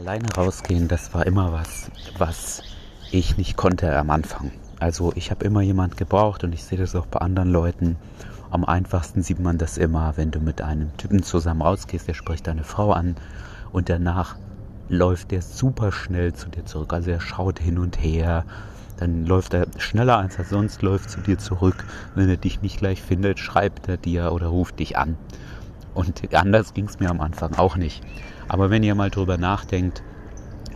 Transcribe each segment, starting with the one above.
Alleine rausgehen, das war immer was, was ich nicht konnte am Anfang. Also ich habe immer jemand gebraucht und ich sehe das auch bei anderen Leuten. Am einfachsten sieht man das immer, wenn du mit einem Typen zusammen rausgehst, der spricht deine Frau an und danach läuft der super schnell zu dir zurück. Also er schaut hin und her, dann läuft er schneller als er sonst läuft zu dir zurück. Wenn er dich nicht gleich findet, schreibt er dir oder ruft dich an. Und anders ging es mir am Anfang auch nicht. Aber wenn ihr mal drüber nachdenkt,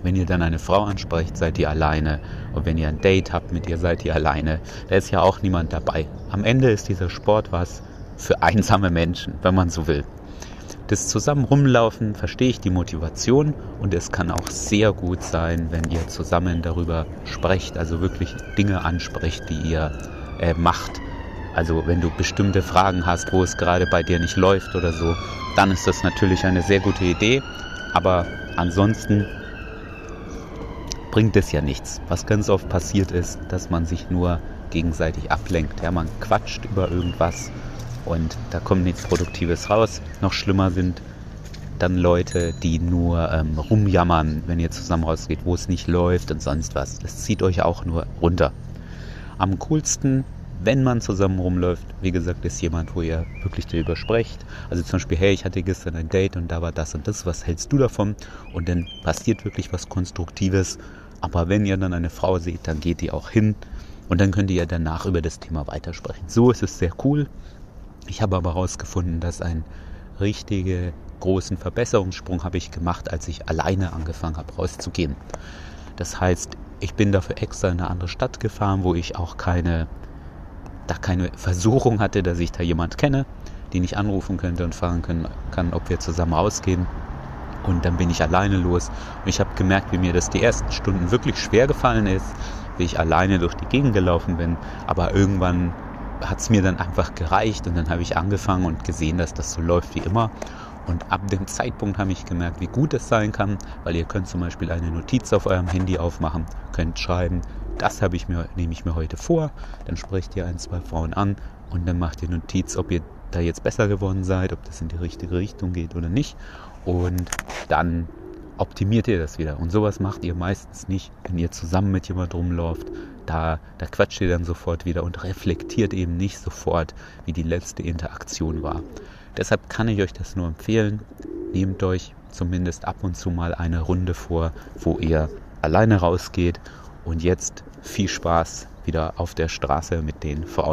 wenn ihr dann eine Frau ansprecht, seid ihr alleine. Und wenn ihr ein Date habt mit ihr, seid ihr alleine. Da ist ja auch niemand dabei. Am Ende ist dieser Sport was für einsame Menschen, wenn man so will. Das zusammen rumlaufen verstehe ich die Motivation und es kann auch sehr gut sein, wenn ihr zusammen darüber sprecht, also wirklich Dinge ansprecht, die ihr äh, macht also wenn du bestimmte Fragen hast, wo es gerade bei dir nicht läuft oder so, dann ist das natürlich eine sehr gute Idee. Aber ansonsten bringt es ja nichts. Was ganz oft passiert ist, dass man sich nur gegenseitig ablenkt. Ja, man quatscht über irgendwas und da kommt nichts Produktives raus. Noch schlimmer sind dann Leute, die nur ähm, rumjammern, wenn ihr zusammen rausgeht, wo es nicht läuft und sonst was. Das zieht euch auch nur runter. Am coolsten wenn man zusammen rumläuft, wie gesagt, ist jemand, wo ihr wirklich darüber sprecht. Also zum Beispiel, hey, ich hatte gestern ein Date und da war das und das, was hältst du davon? Und dann passiert wirklich was Konstruktives. Aber wenn ihr dann eine Frau seht, dann geht die auch hin und dann könnt ihr danach über das Thema weitersprechen. So ist es sehr cool. Ich habe aber herausgefunden, dass ein richtiger großen Verbesserungssprung habe ich gemacht, als ich alleine angefangen habe rauszugehen. Das heißt, ich bin dafür extra in eine andere Stadt gefahren, wo ich auch keine da keine Versuchung hatte, dass ich da jemand kenne, den ich anrufen könnte und fragen können, kann, ob wir zusammen rausgehen. Und dann bin ich alleine los. Und ich habe gemerkt, wie mir das die ersten Stunden wirklich schwer gefallen ist, wie ich alleine durch die Gegend gelaufen bin. Aber irgendwann hat es mir dann einfach gereicht und dann habe ich angefangen und gesehen, dass das so läuft wie immer. Und ab dem Zeitpunkt habe ich gemerkt, wie gut es sein kann, weil ihr könnt zum Beispiel eine Notiz auf eurem Handy aufmachen, könnt schreiben, das habe ich mir, nehme ich mir heute vor. Dann sprecht ihr ein, zwei Frauen an und dann macht ihr Notiz, ob ihr da jetzt besser geworden seid, ob das in die richtige Richtung geht oder nicht. Und dann optimiert ihr das wieder. Und sowas macht ihr meistens nicht, wenn ihr zusammen mit jemand rumläuft. Da, da quatscht ihr dann sofort wieder und reflektiert eben nicht sofort, wie die letzte Interaktion war. Deshalb kann ich euch das nur empfehlen. Nehmt euch zumindest ab und zu mal eine Runde vor, wo ihr alleine rausgeht und jetzt viel Spaß wieder auf der Straße mit den Frauen.